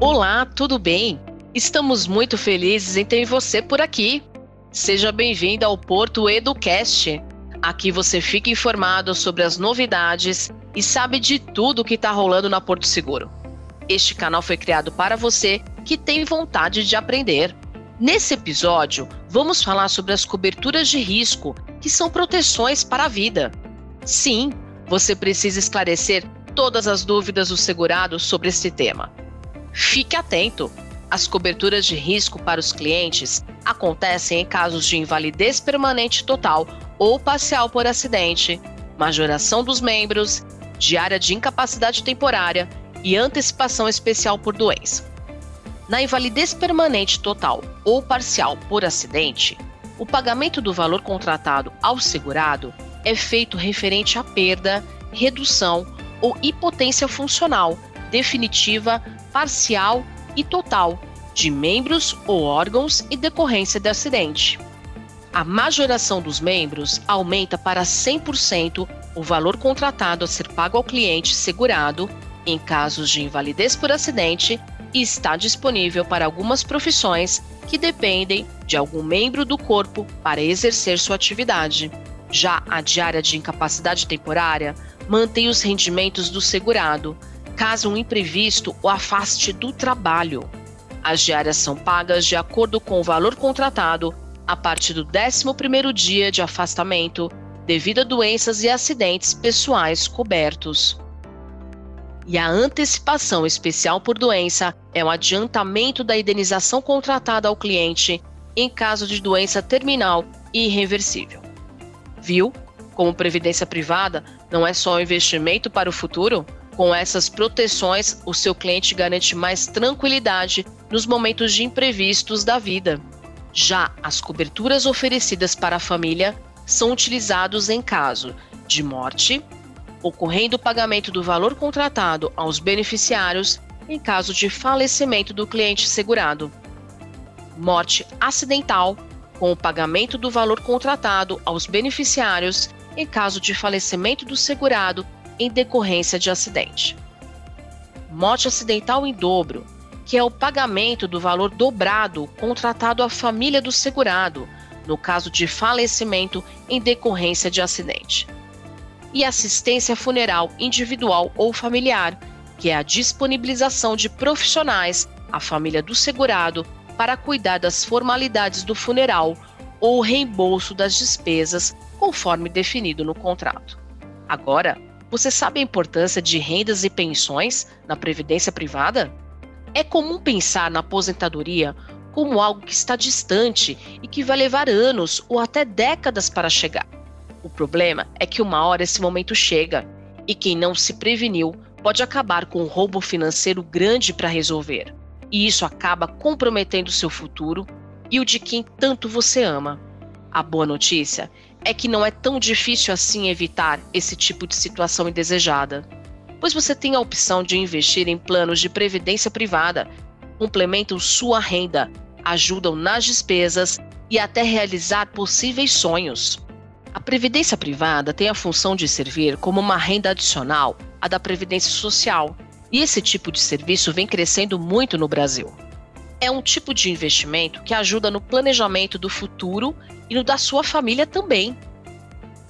Olá, tudo bem? Estamos muito felizes em ter você por aqui. Seja bem-vindo ao Porto Educast. Aqui você fica informado sobre as novidades e sabe de tudo que está rolando na Porto Seguro. Este canal foi criado para você que tem vontade de aprender. Nesse episódio, vamos falar sobre as coberturas de risco, que são proteções para a vida. Sim, você precisa esclarecer todas as dúvidas do segurado sobre este tema. Fique atento! As coberturas de risco para os clientes acontecem em casos de invalidez permanente total ou parcial por acidente, majoração dos membros, diária de incapacidade temporária e antecipação especial por doença. Na invalidez permanente total ou parcial por acidente, o pagamento do valor contratado ao segurado é feito referente à perda, redução ou impotência funcional definitiva, parcial e total de membros ou órgãos e decorrência de acidente. A majoração dos membros aumenta para 100% o valor contratado a ser pago ao cliente segurado em casos de invalidez por acidente e está disponível para algumas profissões que dependem de algum membro do corpo para exercer sua atividade. Já a diária de incapacidade temporária mantém os rendimentos do segurado, caso um imprevisto o afaste do trabalho. As diárias são pagas de acordo com o valor contratado a partir do 11º dia de afastamento devido a doenças e acidentes pessoais cobertos. E a antecipação especial por doença é um adiantamento da indenização contratada ao cliente em caso de doença terminal e irreversível. Viu? Como previdência privada não é só um investimento para o futuro? Com essas proteções, o seu cliente garante mais tranquilidade nos momentos de imprevistos da vida. Já as coberturas oferecidas para a família são utilizados em caso de morte, ocorrendo o pagamento do valor contratado aos beneficiários em caso de falecimento do cliente segurado. Morte acidental, com o pagamento do valor contratado aos beneficiários em caso de falecimento do segurado em decorrência de acidente. Morte acidental em dobro, que é o pagamento do valor dobrado contratado à família do segurado, no caso de falecimento em decorrência de acidente e assistência funeral individual ou familiar, que é a disponibilização de profissionais à família do segurado para cuidar das formalidades do funeral ou reembolso das despesas, conforme definido no contrato. Agora, você sabe a importância de rendas e pensões na previdência privada? É comum pensar na aposentadoria como algo que está distante e que vai levar anos ou até décadas para chegar. O problema é que uma hora esse momento chega e quem não se preveniu pode acabar com um roubo financeiro grande para resolver. E isso acaba comprometendo seu futuro e o de quem tanto você ama. A boa notícia é que não é tão difícil assim evitar esse tipo de situação indesejada, pois você tem a opção de investir em planos de previdência privada, complementam sua renda, ajudam nas despesas e até realizar possíveis sonhos. A previdência privada tem a função de servir como uma renda adicional à da previdência social, e esse tipo de serviço vem crescendo muito no Brasil. É um tipo de investimento que ajuda no planejamento do futuro e no da sua família também.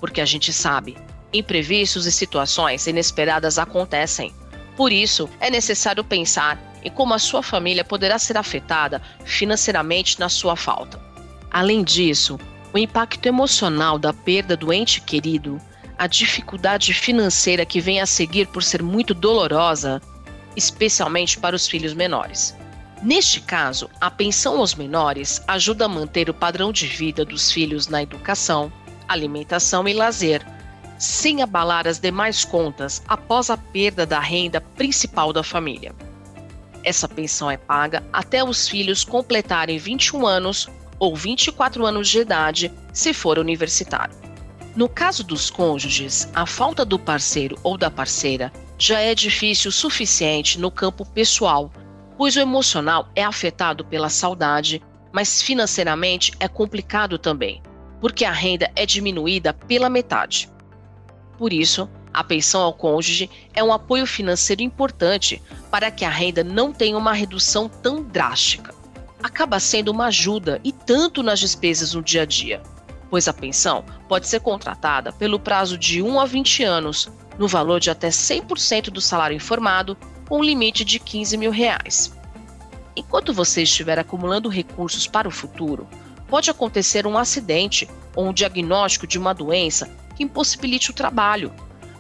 Porque a gente sabe, imprevistos e situações inesperadas acontecem. Por isso, é necessário pensar em como a sua família poderá ser afetada financeiramente na sua falta. Além disso, o impacto emocional da perda do ente querido, a dificuldade financeira que vem a seguir por ser muito dolorosa, especialmente para os filhos menores. Neste caso, a pensão aos menores ajuda a manter o padrão de vida dos filhos na educação, alimentação e lazer, sem abalar as demais contas após a perda da renda principal da família. Essa pensão é paga até os filhos completarem 21 anos ou 24 anos de idade, se for universitário. No caso dos cônjuges, a falta do parceiro ou da parceira já é difícil o suficiente no campo pessoal, pois o emocional é afetado pela saudade, mas financeiramente é complicado também, porque a renda é diminuída pela metade. Por isso, A pensão ao cônjuge é um apoio financeiro importante para que a renda não tenha uma redução tão drástica. Acaba sendo uma ajuda e tanto nas despesas no dia a dia, pois a pensão pode ser contratada pelo prazo de 1 a 20 anos, no valor de até 100% do salário informado, com um limite de 15 mil reais. Enquanto você estiver acumulando recursos para o futuro, pode acontecer um acidente ou um diagnóstico de uma doença que impossibilite o trabalho.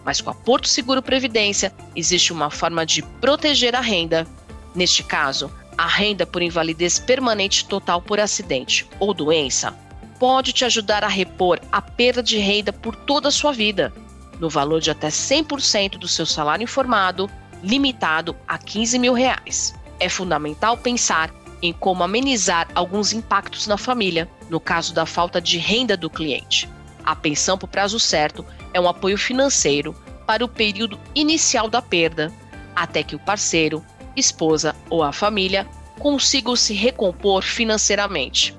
Mas com a Porto Seguro Previdência existe uma forma de proteger a renda. Neste caso, a renda por invalidez permanente total por acidente ou doença pode te ajudar a repor a perda de renda por toda a sua vida, no valor de até 100% do seu salário informado, limitado a 15 mil reais. É fundamental pensar em como amenizar alguns impactos na família, no caso da falta de renda do cliente. A pensão por prazo certo é um apoio financeiro para o período inicial da perda, até que o parceiro, esposa ou a família consigam se recompor financeiramente.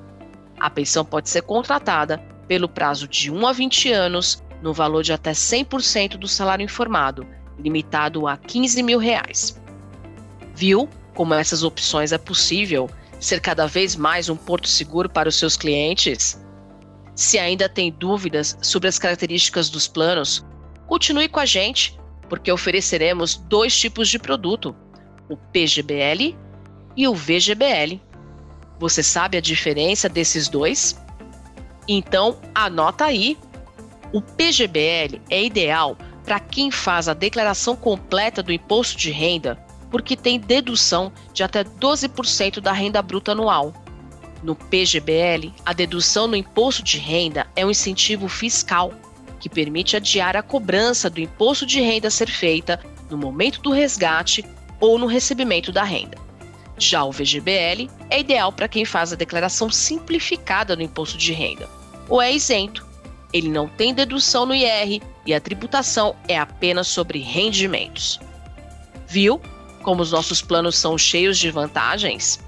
A pensão pode ser contratada pelo prazo de 1 a 20 anos, no valor de até 100% do salário informado, limitado a 15 mil reais. Viu como essas opções é possível ser cada vez mais um porto seguro para os seus clientes? Se ainda tem dúvidas sobre as características dos planos, continue com a gente, porque ofereceremos dois tipos de produto: o PGBL e o VGBL. Você sabe a diferença desses dois? Então, anota aí. O PGBL é ideal para quem faz a declaração completa do imposto de renda, porque tem dedução de até 12% da renda bruta anual. No PGBL, a dedução no imposto de renda é um incentivo fiscal que permite adiar a cobrança do imposto de renda a ser feita no momento do resgate ou no recebimento da renda. Já o VGBL é ideal para quem faz a declaração simplificada no imposto de renda ou é isento, ele não tem dedução no IR e a tributação é apenas sobre rendimentos. Viu como os nossos planos são cheios de vantagens?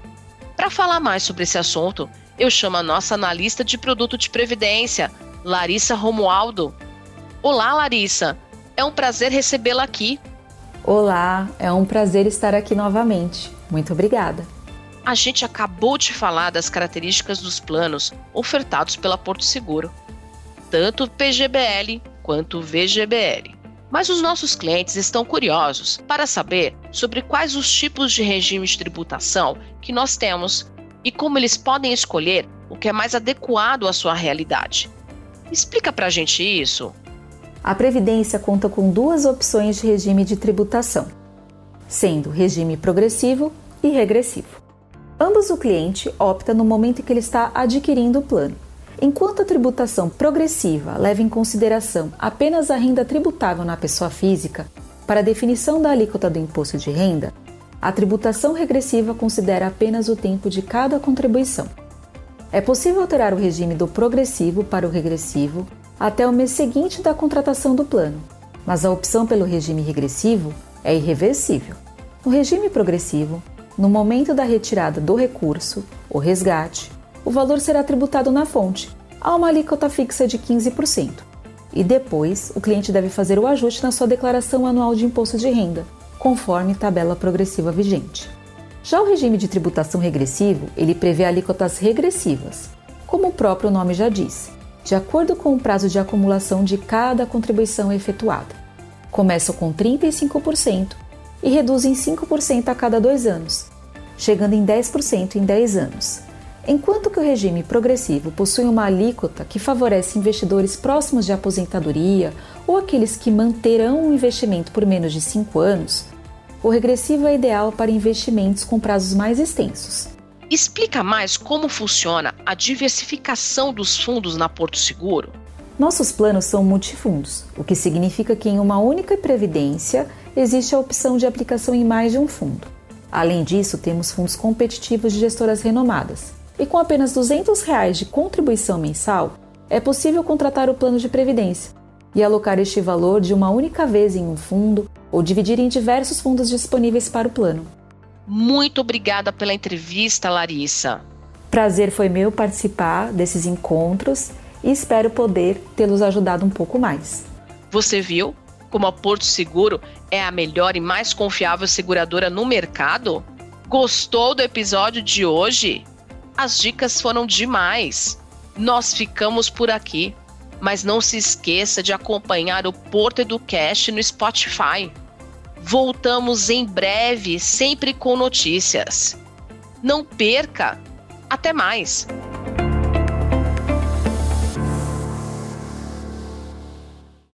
Para falar mais sobre esse assunto, eu chamo a nossa analista de produto de previdência, Larissa Romualdo. Olá, Larissa. É um prazer recebê-la aqui. Olá, é um prazer estar aqui novamente. Muito obrigada. A gente acabou de falar das características dos planos ofertados pela Porto Seguro tanto PGBL quanto VGBL. Mas os nossos clientes estão curiosos para saber sobre quais os tipos de regime de tributação que nós temos e como eles podem escolher o que é mais adequado à sua realidade. Explica para a gente isso. A Previdência conta com duas opções de regime de tributação, sendo regime progressivo e regressivo. Ambos o cliente opta no momento em que ele está adquirindo o plano. Enquanto a tributação progressiva leva em consideração apenas a renda tributável na pessoa física para a definição da alíquota do imposto de renda, a tributação regressiva considera apenas o tempo de cada contribuição. É possível alterar o regime do progressivo para o regressivo até o mês seguinte da contratação do plano, mas a opção pelo regime regressivo é irreversível. No regime progressivo, no momento da retirada do recurso, o resgate, o valor será tributado na fonte, a uma alíquota fixa de 15%. E depois, o cliente deve fazer o ajuste na sua declaração anual de imposto de renda, conforme tabela progressiva vigente. Já o regime de tributação regressivo, ele prevê alíquotas regressivas, como o próprio nome já diz, de acordo com o prazo de acumulação de cada contribuição efetuada. Começam com 35% e reduzem 5% a cada dois anos, chegando em 10% em 10 anos, Enquanto que o regime progressivo possui uma alíquota que favorece investidores próximos de aposentadoria ou aqueles que manterão um investimento por menos de 5 anos, o regressivo é ideal para investimentos com prazos mais extensos. Explica mais como funciona a diversificação dos fundos na Porto Seguro? Nossos planos são multifundos, o que significa que em uma única previdência existe a opção de aplicação em mais de um fundo. Além disso, temos fundos competitivos de gestoras renomadas, e com apenas 200 reais de contribuição mensal, é possível contratar o plano de previdência e alocar este valor de uma única vez em um fundo ou dividir em diversos fundos disponíveis para o plano. Muito obrigada pela entrevista, Larissa. Prazer foi meu participar desses encontros e espero poder tê-los ajudado um pouco mais. Você viu como a Porto Seguro é a melhor e mais confiável seguradora no mercado? Gostou do episódio de hoje? As dicas foram demais. Nós ficamos por aqui, mas não se esqueça de acompanhar o Porto Educast no Spotify. Voltamos em breve, sempre com notícias. Não perca! Até mais!